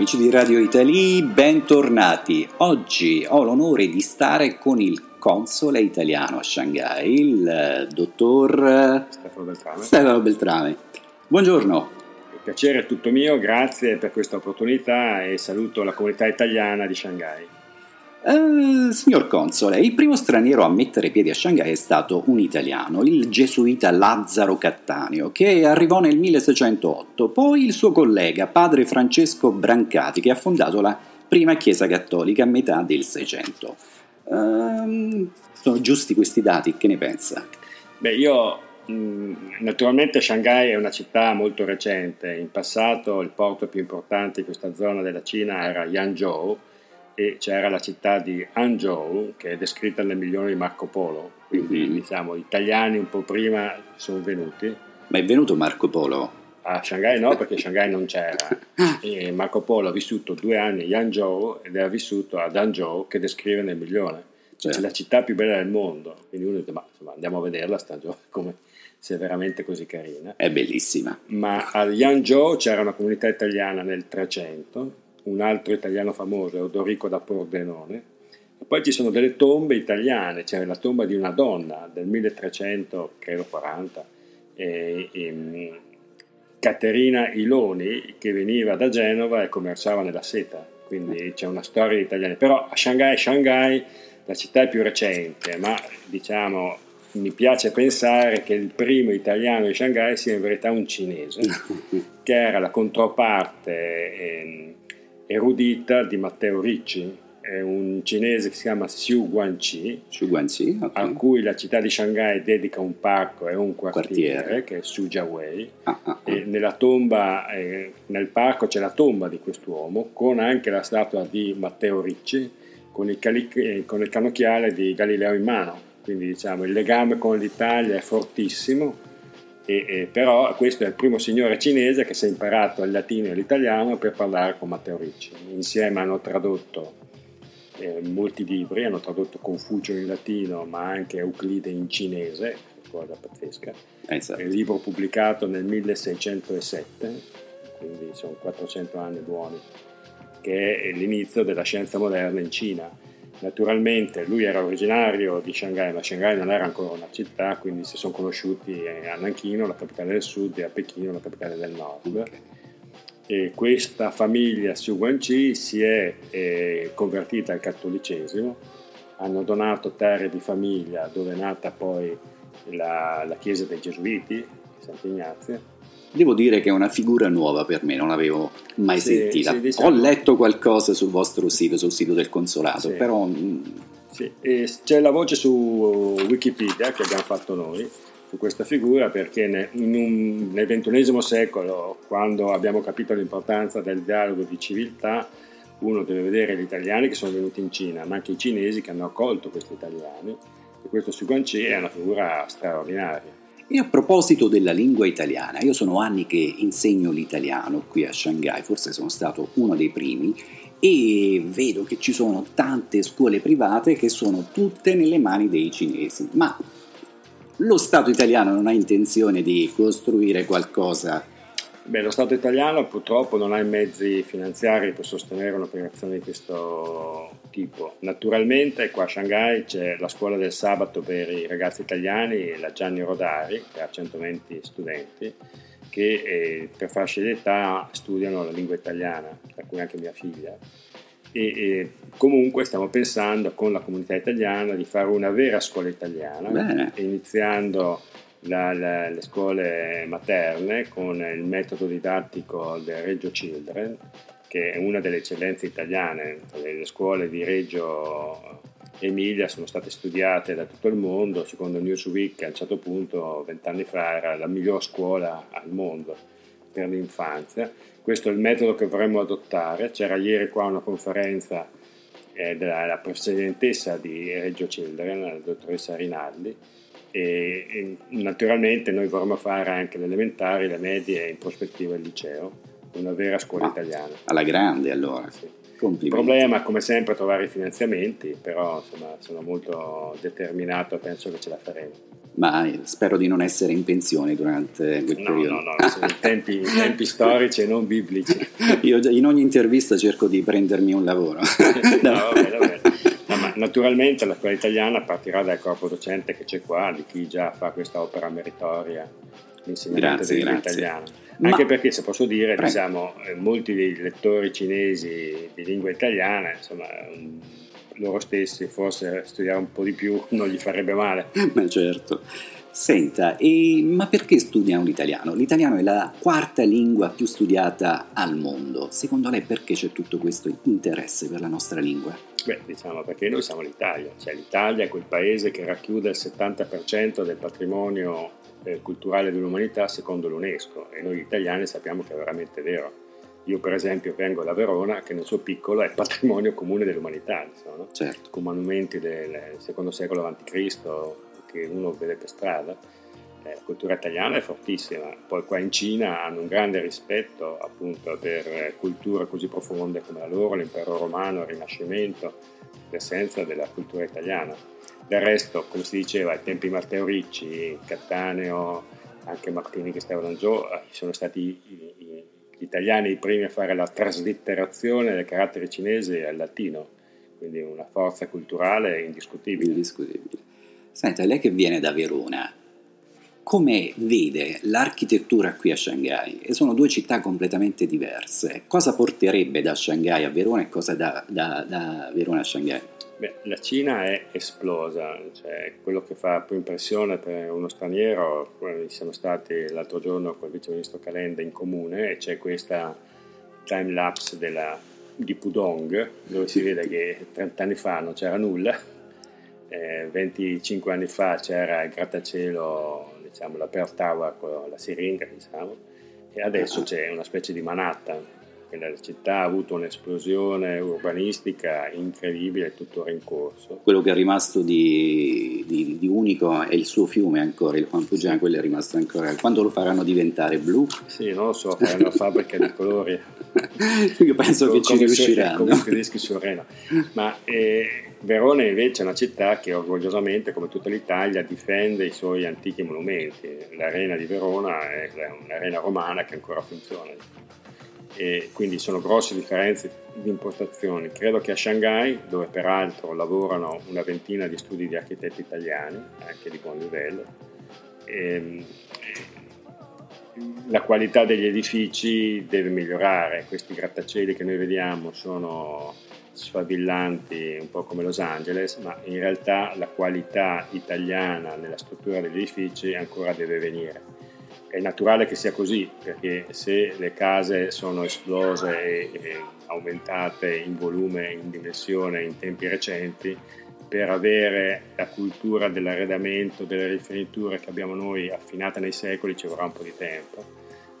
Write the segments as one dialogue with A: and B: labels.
A: Amici di Radio Italy, bentornati. Oggi ho l'onore di stare con il console italiano a Shanghai, il eh, dottor
B: Stefano Beltrame.
A: Stefano Beltrame. Buongiorno.
B: Il piacere è tutto mio, grazie per questa opportunità e saluto la comunità italiana di Shanghai.
A: Eh, signor console, il primo straniero a mettere piedi a Shanghai è stato un italiano, il gesuita Lazzaro Cattaneo, che arrivò nel 1608, poi il suo collega, padre Francesco Brancati, che ha fondato la prima chiesa cattolica a metà del Seicento. Ehm, sono giusti questi dati, che ne pensa?
B: Beh, io mh, naturalmente Shanghai è una città molto recente, in passato il porto più importante di questa zona della Cina era Yangzhou e c'era la città di Hangzhou che è descritta nel milione di Marco Polo, quindi
A: Mhm.
B: diciamo gli italiani un po' prima sono venuti.
A: Ma è venuto Marco Polo?
B: A Shanghai no, perché Shanghai non c'era. E Marco Polo ha vissuto due anni a Yangzhou ed era vissuto ad Hangzhou che descrive nel milione. Cioè,
A: Certo.
B: La città più bella del mondo. Quindi uno dice, ma insomma, andiamo a vederla sta Hangzhou, come se è veramente così carina.
A: È bellissima.
B: Ma a Yangzhou c'era una comunità italiana nel 300, un altro italiano famoso è Odorico da Pordenone. E poi ci sono delle tombe italiane, c'è la tomba di una donna del 1300, credo 40, e, e, mh, Caterina Iloni che veniva da Genova e commerciava nella seta, quindi c'è una storia di italiani. Però a Shanghai, Shanghai, la città è più recente, ma diciamo mi piace pensare che il primo italiano di Shanghai sia in verità un cinese, che era la controparte ehm, erudita di Matteo Ricci, è un cinese che si chiama Xu Guangqi,
A: Su Guangxi? ok.
B: a cui la città di Shanghai dedica un parco e un quartiere,
A: Quartiere.
B: che è Sujiawei.
A: Ah, ah, ah.
B: Nella tomba, eh, nel parco c'è la tomba di quest'uomo con anche la statua di Matteo Ricci con il, cali- eh, con il cannocchiale di Galileo in mano. Quindi diciamo il legame con l'Italia è fortissimo. E, e però questo è il primo signore cinese che si è imparato il latino e l'italiano per parlare con Matteo Ricci. Insieme hanno tradotto eh, molti libri, hanno tradotto Confucio in latino ma anche Euclide in cinese, cosa pazzesca.
A: Esatto.
B: È un libro pubblicato nel 1607, quindi sono 400 anni buoni, che è l'inizio della scienza moderna in Cina. Naturalmente lui era originario di Shanghai, ma Shanghai non era ancora una città, quindi si sono conosciuti a Nanchino, la capitale del sud, e a Pechino, la capitale del nord. E questa famiglia Xu Guangqi si è eh, convertita al cattolicesimo, hanno donato terre di famiglia dove è nata poi la, la chiesa dei Gesuiti, di Sant'Ignazio.
A: Devo dire che è una figura nuova per me, non l'avevo mai
B: Sì,
A: sentita.
B: sì, diciamo-
A: Ho letto qualcosa sul vostro sito, sul sito del consolato,
B: Sì.
A: però mm,
B: c'è la voce su Wikipedia che abbiamo fatto noi su questa figura perché un- nel XXI secolo, quando abbiamo capito l'importanza del dialogo di civiltà, uno deve vedere gli italiani che sono venuti in Cina, ma anche i cinesi che hanno accolto questi italiani. E questo Su Guangxi è una figura straordinaria.
A: E a proposito della lingua italiana, io sono anni che insegno l'italiano qui a Shanghai, forse sono stato uno dei primi, e vedo che ci sono tante scuole private che sono tutte nelle mani dei cinesi. Ma lo Stato italiano non ha intenzione di costruire qualcosa
B: Beh, lo Stato italiano purtroppo non ha i mezzi finanziari per sostenere un'operazione di questo tipo. Naturalmente qua a Shanghai c'è la scuola del sabato per i ragazzi italiani, la Gianni Rodari, che ha 120 studenti, che eh, per fasce di età studiano la lingua italiana, tra cui anche mia figlia. E, e comunque stiamo pensando con la comunità italiana di fare una vera scuola italiana,
A: Bene.
B: iniziando la- la- le scuole materne con il metodo didattico del Reggio Children, che è una delle eccellenze italiane. Le, le scuole di Reggio Emilia sono state studiate da tutto il mondo, secondo Newsweek a un certo punto, vent'anni fa, era la miglior scuola al mondo per l'infanzia. Questo è il metodo che vorremmo adottare. C'era ieri qua una conferenza eh, della la presidentessa di Reggio Children, la dottoressa Rinaldi, e, e naturalmente noi vorremmo fare anche le elementari, le medie e in prospettiva il liceo, una vera scuola
A: Ah.
B: italiana.
A: alla grande allora.
B: Sì. Il problema, come sempre, è trovare i finanziamenti, però insomma, sono molto determinato e penso che ce la faremo.
A: ma spero di non essere in pensione durante quel
B: no,
A: periodo.
B: No, no, sono tempi, tempi storici e non biblici.
A: Io in ogni intervista cerco di prendermi un lavoro.
B: no, vabbè, vabbè. Naturalmente la scuola italiana partirà dal corpo docente che c'è qua, di chi già fa questa opera meritoria, l'insegnamento
A: grazie,
B: di lingua
A: grazie.
B: italiana.
A: Ma-
B: Anche perché, se posso dire,
A: Prego.
B: diciamo, eh, molti dei lettori cinesi di lingua italiana, insomma, mm, loro stessi forse studiare un po' di più non gli farebbe male.
A: Ma certo. Senta, e- ma perché studiano l'italiano? L'italiano è la quarta lingua più studiata al mondo. Secondo lei perché c'è tutto questo interesse per la nostra lingua?
B: Beh, diciamo perché noi siamo l'Italia, cioè l'Italia è quel paese che racchiude il 70% del patrimonio eh, culturale dell'umanità secondo l'UNESCO e noi italiani sappiamo che è veramente vero. Io per esempio vengo da Verona che nel suo piccolo è patrimonio comune dell'umanità, insomma, no?
A: Certo.
B: con monumenti del secondo secolo a.C. che uno vede per strada. Eh, la cultura italiana è fortissima, poi qua in Cina hanno un grande rispetto appunto per culture così profonde come la loro, l'impero romano, il Rinascimento, l'essenza della cultura italiana. Del resto, come si diceva, ai tempi Matteo Ricci, Cattaneo, anche Martini che stavano giù, eh, sono stati gli italiani i primi a fare la traslitterazione del carattere cinese al latino, quindi una forza culturale indiscutibile.
A: Indiscutibile. Senta, lei che viene da Verona, come vede l'architettura qui a Shanghai? E sono due città completamente diverse. Cosa porterebbe da Shanghai a Verona e cosa da, da- da Verona a Shanghai?
B: Beh, la Cina è esplosa, cioè quello che fa più impressione per uno straniero, siamo stati l'altro giorno con il vice ministro Calenda in comune e c'è questa time lapse della, di Pudong dove si vede che 30 anni fa non c'era nulla, eh, 25 anni fa c'era il grattacielo, diciamo la Pearl Tower con la siringa, diciamo, e adesso c'è una specie di Manhattan. Quindi La città ha avuto un'esplosione urbanistica incredibile, è tuttora in corso.
A: Quello che è rimasto di, di- di unico è il suo fiume ancora, il Huangpujiang, quello è rimasto ancora. Quando lo faranno diventare blu?
B: Sì, non lo so, fare una fabbrica di colori.
A: Io penso che ci riusciranno.
B: Come i tedeschi sul Reno. Ma eh, Verona invece è una città che orgogliosamente, come tutta l'Italia, difende i suoi antichi monumenti. L'arena di Verona è un'arena romana che ancora funziona. E quindi sono grosse differenze di impostazioni. Credo che a Shanghai, dove peraltro lavorano una ventina di studi di architetti italiani, anche di buon livello, ehm, la qualità degli edifici deve migliorare. Questi grattacieli che noi vediamo sono sfavillanti, un po' come Los Angeles, ma in realtà la qualità italiana nella struttura degli edifici ancora deve venire. È naturale che sia così, perché se le case sono esplose e, aumentate in volume, in dimensione in tempi recenti, per avere la cultura dell'arredamento, delle rifiniture che abbiamo noi affinata nei secoli ci vorrà un po' di tempo,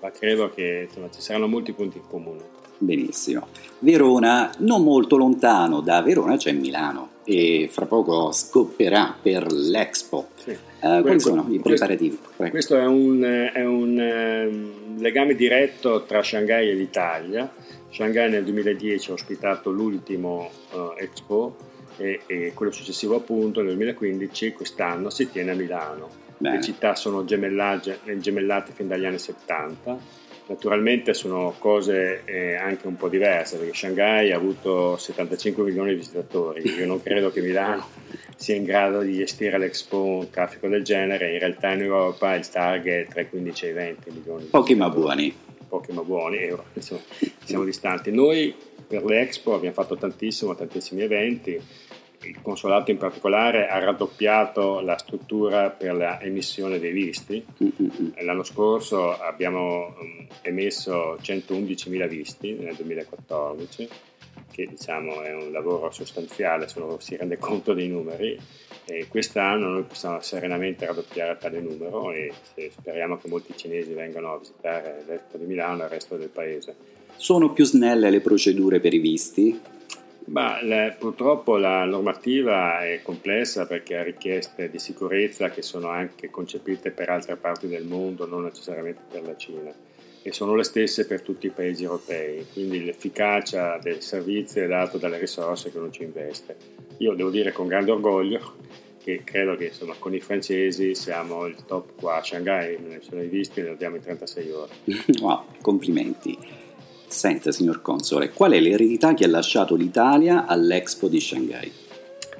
B: ma credo che insomma, ci saranno molti punti in comune.
A: Benissimo. Verona, non molto lontano da Verona c'è Milano e fra poco scopperà per l'Expo.
B: Sì.
A: Eh, quali sono i preparativi? Prego.
B: Questo è un, è un, ehm, legame diretto tra Shanghai e l'Italia. Shanghai nel 2010 ha ospitato l'ultimo eh, Expo e, e quello successivo appunto nel 2015 quest'anno si tiene a Milano.
A: Bene.
B: Le città sono gemellate fin dagli anni 70. Naturalmente sono cose eh, anche un po' diverse perché Shanghai ha avuto 75 milioni di visitatori. Io non credo che Milano sia in grado di gestire l'Expo un traffico del genere. In realtà in Europa il target è tra i 15 e i 20 milioni. di
A: Pochi ma buoni.
B: Pochi ma buoni, e insomma, siamo distanti. Noi per l'Expo abbiamo fatto tantissimo, tantissimi eventi. Il consolato in particolare ha raddoppiato la struttura per l'emissione dei visti. L'anno scorso abbiamo mm, emesso 111.000 visti nel 2014, che diciamo è un lavoro sostanziale se uno si rende conto dei numeri. E quest'anno noi possiamo serenamente raddoppiare tale numero e speriamo che molti cinesi vengano a visitare l'Expo di Milano e il resto del paese.
A: Sono più snelle le procedure per i visti?
B: Ma la- purtroppo la normativa è complessa perché ha richieste di sicurezza che sono anche concepite per altre parti del mondo, non necessariamente per la Cina, e sono le stesse per tutti i paesi europei, quindi l'efficacia del servizio è data dalle risorse che uno ci investe. Io devo dire con grande orgoglio che credo che insomma, con i francesi siamo il top qua a Shanghai, ne sono visti e ne abbiamo in 36 ore.
A: Wow, complimenti. Senta, signor Console, qual è l'eredità che ha lasciato l'Italia all'Expo di Shanghai?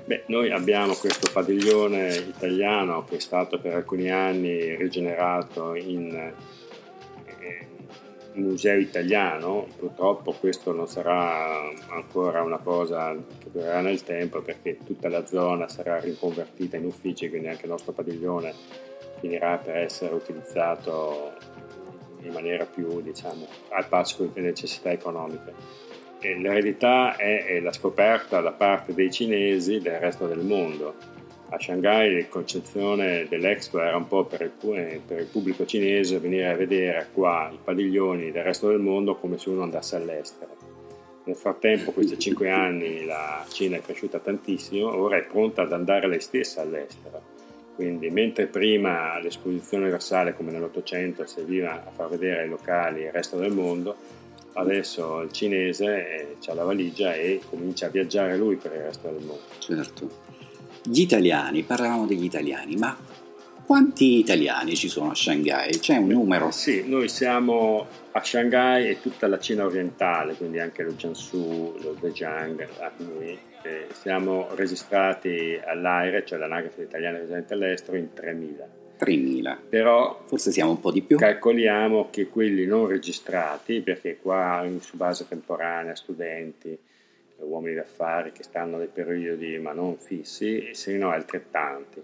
B: Beh, noi abbiamo questo padiglione italiano che è stato per alcuni anni rigenerato in eh, museo italiano, purtroppo questo non sarà ancora una cosa che durerà nel tempo perché tutta la zona sarà riconvertita in uffici, quindi anche il nostro padiglione finirà per essere utilizzato in maniera più diciamo, al passo con le necessità economiche. E l'eredità è, è la scoperta da parte dei cinesi del resto del mondo a Shanghai la concezione dell'Expo era un po' per il, eh, per il, pubblico cinese venire a vedere qua i padiglioni del resto del mondo come se uno andasse all'estero. Nel frattempo, questi cinque anni, la Cina è cresciuta tantissimo, ora è pronta ad andare lei stessa all'estero. Quindi, mentre prima l'esposizione universale, come nell'Ottocento, serviva a far vedere ai locali il resto del mondo, adesso il cinese ha la valigia e comincia a viaggiare lui per il resto del mondo.
A: Certo. Gli italiani, parlavamo degli italiani, ma quanti italiani ci sono a Shanghai? C'è un numero?
B: Sì, noi siamo a Shanghai e tutta la Cina orientale, quindi anche lo Jiangsu, lo Zhejiang, noi eh, siamo registrati all'AIRE, cioè l'anagrafe italiana residente all'estero, in 3.000.
A: 3.000.
B: Però
A: forse siamo un po' di più.
B: Calcoliamo che quelli non registrati, perché qua su base temporanea, studenti, uomini d'affari che stanno dei periodi ma non fissi, e se no altrettanti.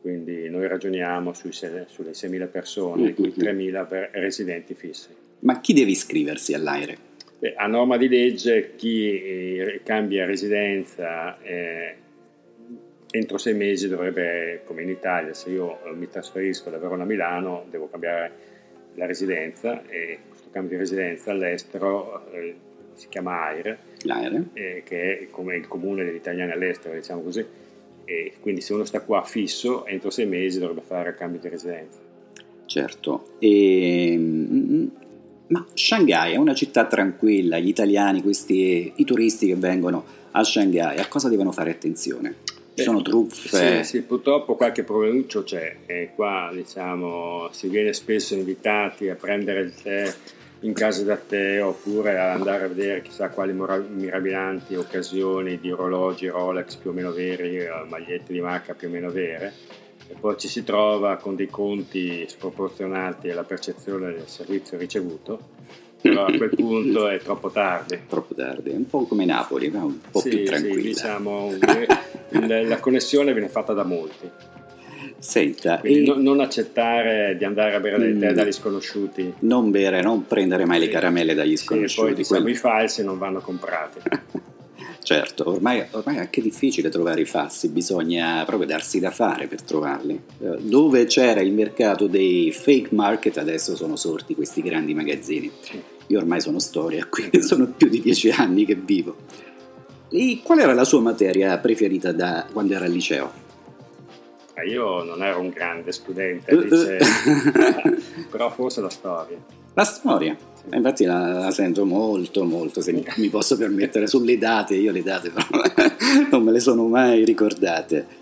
B: Quindi noi ragioniamo sui, sulle 6.000 persone, di cui 3.000 per residenti fissi.
A: Ma chi deve iscriversi all'AIRE?
B: Beh, a norma di legge chi eh, cambia residenza eh, entro sei mesi dovrebbe, come in Italia, se io mi trasferisco da Verona a Milano, devo cambiare la residenza e questo cambio di residenza all'estero eh, si chiama AIRE, eh, che è come il comune degli italiani all'estero, diciamo così, e quindi se uno sta qua fisso, entro sei mesi dovrebbe fare il cambio di residenza.
A: Certo, e, mm, ma Shanghai è una città tranquilla, gli italiani, questi, i turisti che vengono a Shanghai, a cosa devono fare attenzione? Ci sono truffe?
B: Sì, sì, purtroppo qualche problemuccio c'è e qua diciamo si viene spesso invitati a prendere il tè in casa da te oppure ad andare a vedere chissà quali mirabilanti occasioni di orologi Rolex più o meno veri, eh, magliette di marca più o meno vere e poi ci si trova con dei conti sproporzionati alla percezione del servizio ricevuto però a quel punto è troppo tardi.
A: Troppo tardi, un po' come Napoli, ma un po'
B: sì,
A: più tranquilla.
B: Sì, diciamo, la connessione viene fatta da molti.
A: Senta,
B: e... non, non, accettare di andare a bere del tè mm. dagli sconosciuti.
A: Non bere, non prendere mai sì. le caramelle dagli sconosciuti.
B: Sì, e poi diciamo quelli... i falsi non vanno comprati.
A: certo, ormai, ormai, è anche difficile trovare i falsi, bisogna proprio darsi da fare per trovarli. Eh, dove c'era il mercato dei fake market adesso sono sorti questi grandi magazzini. Io ormai sono storia qui, sono più di dieci anni che vivo. E qual era la sua materia preferita da quando era al liceo?
B: io non ero un grande studente al liceo, però forse la storia.
A: La storia? Infatti la, la, sento molto, molto, se mi, mi posso permettere, sulle date, io le date però non me le sono mai ricordate.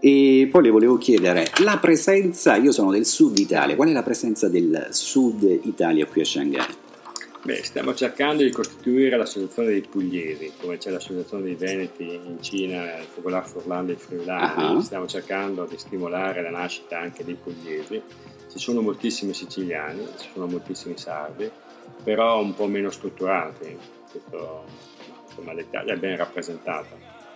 A: E poi le volevo chiedere, la presenza, io sono del sud Italia, qual è la presenza del sud Italia qui a Shanghai?
B: Beh, stiamo cercando di costituire l'associazione dei pugliesi, come c'è l'associazione dei veneti in Cina, il Fogolar Furlando e i Friulani, uh-huh. stiamo cercando di stimolare la nascita anche dei pugliesi. Ci sono moltissimi siciliani, ci sono moltissimi sardi, però un po' meno strutturati. Questo, insomma, l'Italia è ben rappresentata.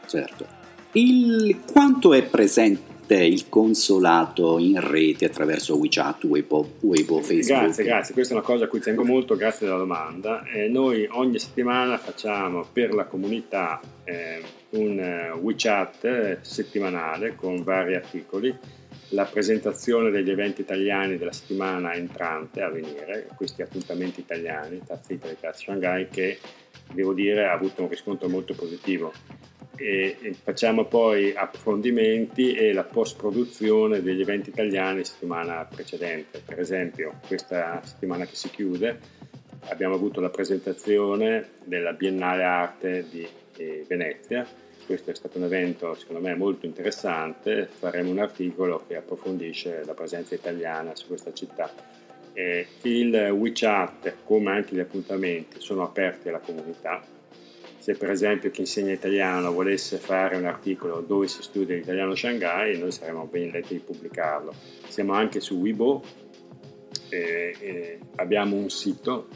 A: Certo. Il, quanto è presente il consolato in rete attraverso WeChat, Weibo, Weibo Facebook?
B: Grazie, grazie, questa è una cosa a cui tengo molto, grazie della domanda. Eh, noi ogni settimana facciamo per la comunità eh, un eh, WeChat eh, settimanale con vari articoli, la presentazione degli eventi italiani della settimana entrante a venire, questi appuntamenti italiani, Tazza Italy, Tazza Shanghai, che devo dire ha avuto un riscontro molto positivo e, e facciamo poi approfondimenti e la post produzione degli eventi italiani settimana precedente. Per esempio, questa settimana che si chiude abbiamo avuto la presentazione della Biennale Arte di eh, Venezia questo è stato un evento secondo me molto interessante, faremo un articolo che approfondisce la presenza italiana su questa città. Eh, il WeChat, come anche gli appuntamenti, sono aperti alla comunità. Se per esempio chi insegna italiano volesse fare un articolo dove si studia l'italiano a Shanghai, noi saremmo ben letti di pubblicarlo. Siamo anche su Weibo, eh, eh, abbiamo un sito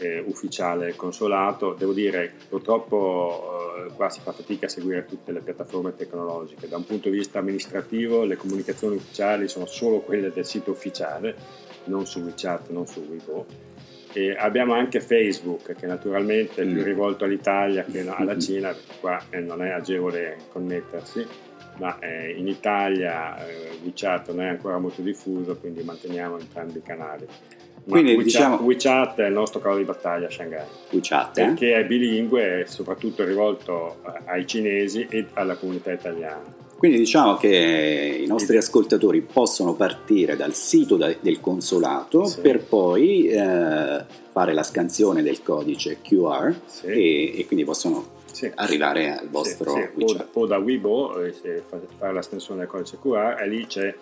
B: eh, ufficiale consolato. Devo dire, purtroppo eh, qua si fa fatica a seguire tutte le piattaforme tecnologiche. Da un punto di vista amministrativo, le comunicazioni ufficiali sono solo quelle del sito ufficiale, non su WeChat, non su Weibo. E abbiamo anche Facebook, che naturalmente è più rivolto all'Italia che alla Cina, perché qua eh, non è agevole connettersi ma eh, in Italia eh, WeChat non è ancora molto diffuso, quindi manteniamo entrambi i canali.
A: Quindi
B: WeChat,
A: diciamo...
B: WeChat è il nostro cavallo di battaglia a Shanghai.
A: WeChat, eh?
B: Perché è bilingue e soprattutto rivolto ai cinesi e alla comunità italiana.
A: Quindi diciamo che i nostri ascoltatori possono partire dal sito del consolato sì. per poi eh, fare la scansione del codice QR sì. e, e, quindi possono sì. arrivare al vostro
B: WeChat. O, o, da Weibo, eh, fare la scansione del codice QR e lì c'è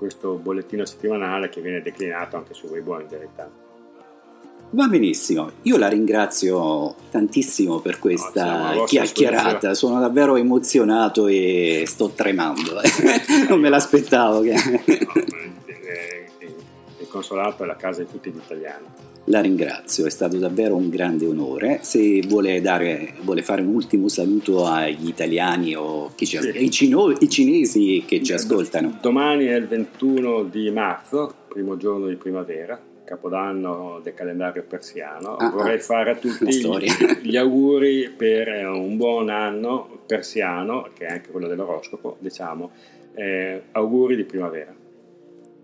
B: questo bollettino settimanale che viene declinato anche su Weibo in verità.
A: Va benissimo, io la ringrazio tantissimo per questa no, chiacchierata, sono davvero emozionato e sto tremando, non me l'aspettavo. Che...
B: Consolato è la casa di tutti gli italiani.
A: La ringrazio, è stato davvero un grande onore. Se vuole, dare, vuole fare un ultimo saluto agli italiani o ci, sì. ai, cino, ai cinesi che ci ascoltano.
B: Domani è il 21 di marzo, primo giorno di primavera, capodanno del calendario persiano. Ah, Vorrei ah, fare a tutti gli, gli, auguri per un buon anno persiano, che è anche quello dell'oroscopo, diciamo. Eh, auguri di primavera.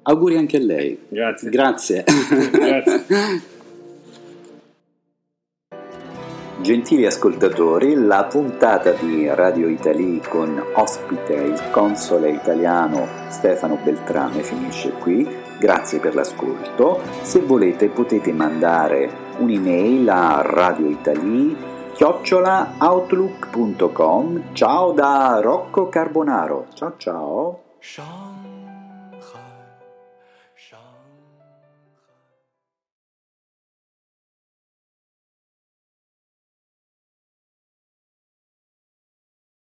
A: Auguri anche a lei.
B: Grazie.
A: Grazie.
B: Grazie.
A: Gentili ascoltatori, la puntata di Radio Italy con ospite il console italiano Stefano Beltrame finisce qui. Grazie per l'ascolto. Se volete potete mandare un'email a radioitaly chiocciolaoutlook.com. Ciao da Rocco Carbonaro. Ciao ciao.